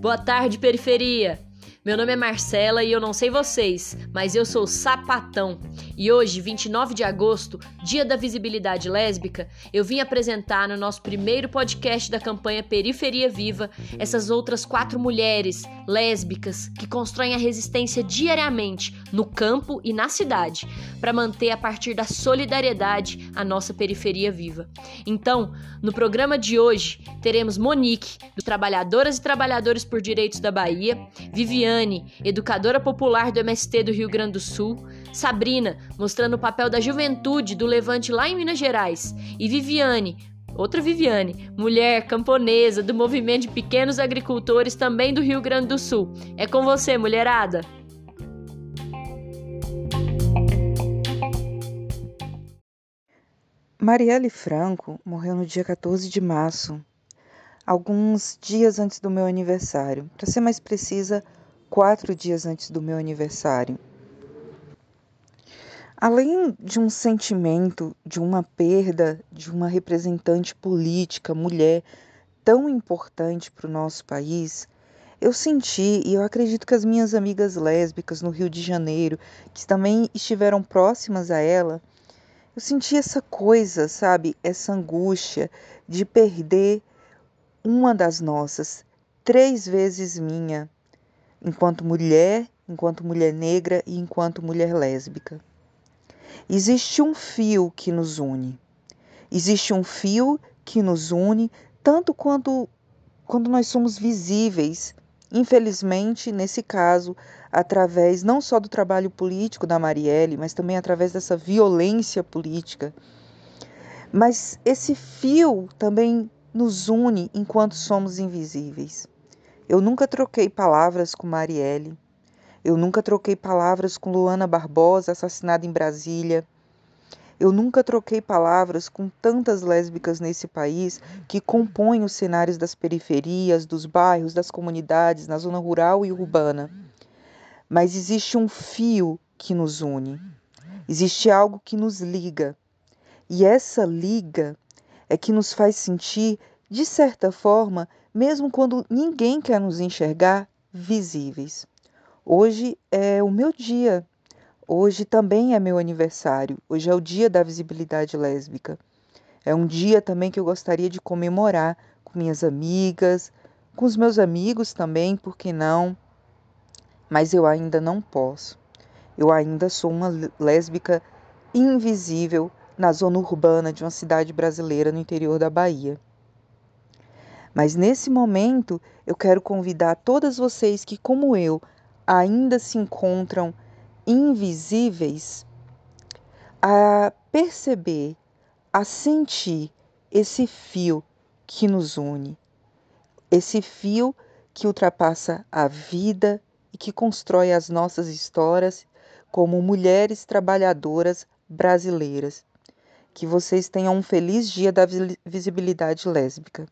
Boa tarde, periferia! Meu nome é Marcela e eu não sei vocês, mas eu sou sapatão. E hoje, 29 de agosto, dia da visibilidade lésbica, eu vim apresentar no nosso primeiro podcast da campanha Periferia Viva essas outras quatro mulheres lésbicas que constroem a resistência diariamente no campo e na cidade para manter a partir da solidariedade a nossa periferia viva. Então, no programa de hoje, teremos Monique, do Trabalhadoras e Trabalhadores por Direitos da Bahia, Viviane educadora popular do MST do Rio Grande do Sul, Sabrina, mostrando o papel da juventude do Levante lá em Minas Gerais, e Viviane, outra Viviane, mulher camponesa do movimento de pequenos agricultores também do Rio Grande do Sul. É com você, mulherada! Marielle Franco morreu no dia 14 de março, alguns dias antes do meu aniversário. Para ser mais precisa, quatro dias antes do meu aniversário. Além de um sentimento de uma perda de uma representante política, mulher, tão importante para o nosso país, eu senti, e eu acredito que as minhas amigas lésbicas no Rio de Janeiro, que também estiveram próximas a ela, eu senti essa coisa, sabe, essa angústia de perder uma das nossas, três vezes minha, enquanto mulher, enquanto mulher negra e enquanto mulher lésbica. Existe um fio que nos une. Existe um fio que nos une tanto quanto quando nós somos visíveis, infelizmente, nesse caso, através não só do trabalho político da Marielle, mas também através dessa violência política. Mas esse fio também nos une enquanto somos invisíveis. Eu nunca troquei palavras com Marielle. Eu nunca troquei palavras com Luana Barbosa, assassinada em Brasília. Eu nunca troquei palavras com tantas lésbicas nesse país que compõem os cenários das periferias, dos bairros, das comunidades, na zona rural e urbana. Mas existe um fio que nos une. Existe algo que nos liga. E essa liga é que nos faz sentir, de certa forma, mesmo quando ninguém quer nos enxergar visíveis. Hoje é o meu dia. Hoje também é meu aniversário. Hoje é o dia da visibilidade lésbica. É um dia também que eu gostaria de comemorar com minhas amigas, com os meus amigos também, por que não? Mas eu ainda não posso. Eu ainda sou uma lésbica invisível na zona urbana de uma cidade brasileira no interior da Bahia. Mas nesse momento, eu quero convidar todas vocês que, como eu, ainda se encontram invisíveis, a perceber, a sentir esse fio que nos une, esse fio que ultrapassa a vida e que constrói as nossas histórias como mulheres trabalhadoras brasileiras. Que vocês tenham um feliz dia da visibilidade lésbica.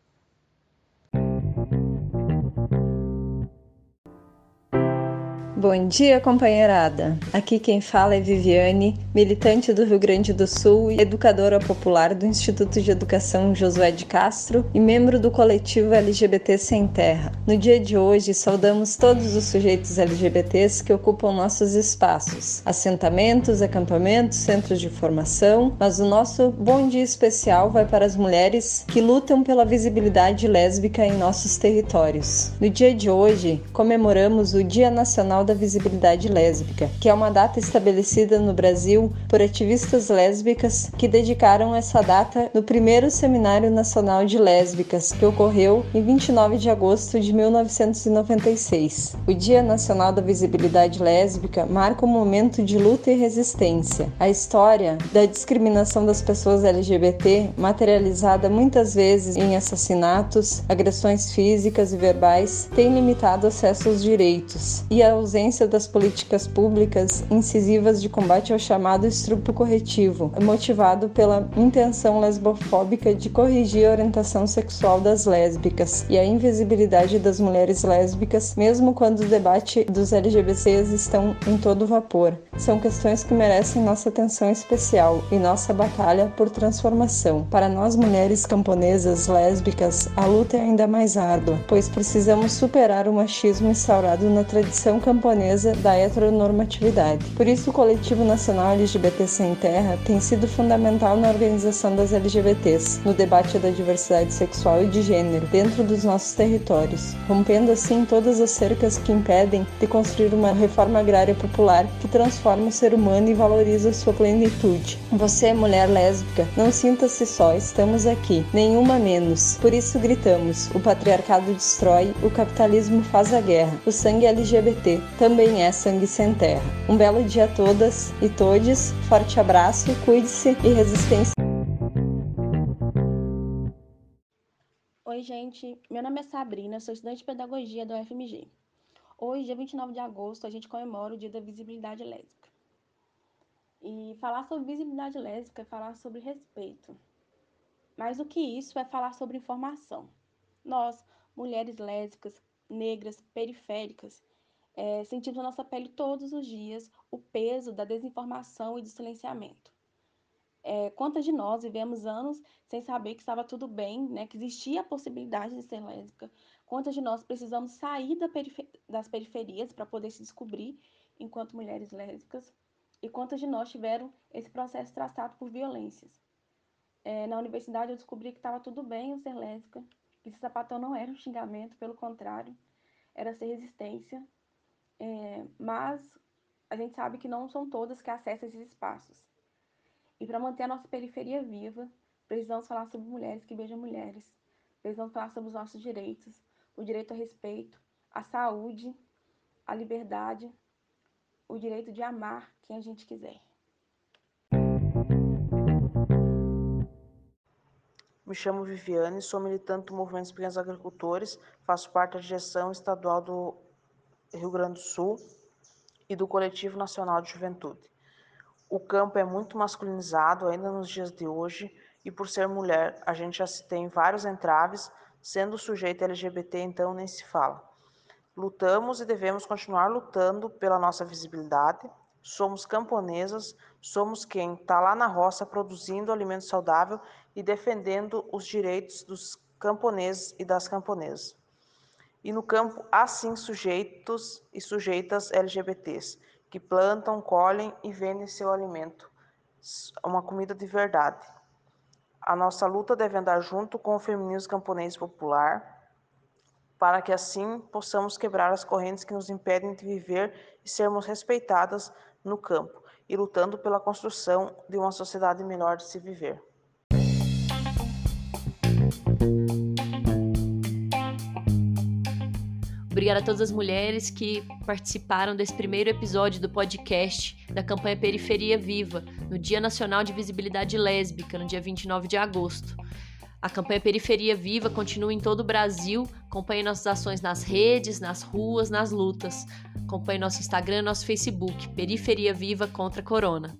Bom dia, companheirada. Aqui quem fala é Viviane, militante do Rio Grande do Sul e educadora popular do Instituto de Educação Josué de Castro e membro do coletivo LGBT Sem Terra. No dia de hoje, saudamos todos os sujeitos LGBTs que ocupam nossos espaços, assentamentos, acampamentos, centros de formação, mas o nosso bom dia especial vai para as mulheres que lutam pela visibilidade lésbica em nossos territórios. No dia de hoje, comemoramos o Dia Nacional da Visibilidade Lésbica, que é uma data estabelecida no Brasil por ativistas lésbicas que dedicaram essa data no primeiro Seminário Nacional de Lésbicas, que ocorreu em 29 de agosto de 1996. O Dia Nacional da Visibilidade Lésbica marca um momento de luta e resistência. A história da discriminação das pessoas LGBT, materializada muitas vezes em assassinatos, agressões físicas e verbais, tem limitado acesso aos direitos e a ausência ausência das políticas públicas incisivas de combate ao chamado estrupo corretivo, motivado pela intenção lesbofóbica de corrigir a orientação sexual das lésbicas e a invisibilidade das mulheres lésbicas, mesmo quando o debate dos LGBTs estão em todo vapor. São questões que merecem nossa atenção especial e nossa batalha por transformação. Para nós mulheres camponesas lésbicas, a luta é ainda mais árdua, pois precisamos superar o machismo instaurado na tradição camponesa da heteronormatividade. Por isso, o Coletivo Nacional LGBT Sem Terra tem sido fundamental na organização das LGBTs, no debate da diversidade sexual e de gênero dentro dos nossos territórios, rompendo assim todas as cercas que impedem de construir uma reforma agrária popular que transforma o ser humano e valoriza sua plenitude. Você, mulher lésbica, não sinta-se só, estamos aqui, nenhuma menos. Por isso gritamos: o patriarcado destrói, o capitalismo faz a guerra. O sangue LGBT também é sangue sem terra. Um belo dia a todas e todes, forte abraço, cuide-se e resistência. Oi, gente. Meu nome é Sabrina, sou estudante de pedagogia do UFMG. Hoje, dia 29 de agosto, a gente comemora o Dia da Visibilidade Lésbica. E falar sobre visibilidade lésbica é falar sobre respeito. Mais do que isso, é falar sobre informação. Nós, mulheres lésbicas, negras, periféricas, é, sentimos na nossa pele todos os dias o peso da desinformação e do silenciamento. É, quantas de nós vivemos anos sem saber que estava tudo bem, né, que existia a possibilidade de ser lésbica? Quantas de nós precisamos sair da perifer das periferias para poder se descobrir enquanto mulheres lésbicas? E quantas de nós tiveram esse processo traçado por violências? É, na universidade eu descobri que estava tudo bem eu ser lésbica, que esse sapatão não era um xingamento, pelo contrário, era ser resistência. É, mas a gente sabe que não são todas que acessam esses espaços. E para manter a nossa periferia viva, precisamos falar sobre mulheres que beijam mulheres. Precisamos falar sobre os nossos direitos, o direito a respeito, a saúde, a liberdade, o direito de amar quem a gente quiser. Me chamo Viviane, sou militante do Movimento dos Pequenos Agricultores, faço parte da direção estadual do Rio Grande do Sul e do Coletivo Nacional de Juventude. O campo é muito masculinizado ainda nos dias de hoje e por ser mulher, a gente já se tem vários entraves, sendo sujeito LGBT então nem se fala. Lutamos e devemos continuar lutando pela nossa visibilidade. Somos camponesas, somos quem está lá na roça produzindo alimento saudável e defendendo os direitos dos camponeses e das camponesas. E no campo há sim sujeitos e sujeitas LGBTs que plantam, colhem e vendem seu alimento, uma comida de verdade. A nossa luta deve andar junto com o feminismo camponês popular, para que assim possamos quebrar as correntes que nos impedem de viver e sermos respeitadas no campo, e lutando pela construção de uma sociedade melhor de se viver. Obrigada a todas as mulheres que participaram desse primeiro episódio do podcast da campanha Periferia Viva, no Dia Nacional de Visibilidade Lésbica, no dia 29 de agosto. A campanha Periferia Viva continua em todo o Brasil. Acompanhe nossas ações nas redes, nas ruas, nas lutas. Acompanhe nosso Instagram e nosso Facebook, Periferia Viva contra a Corona.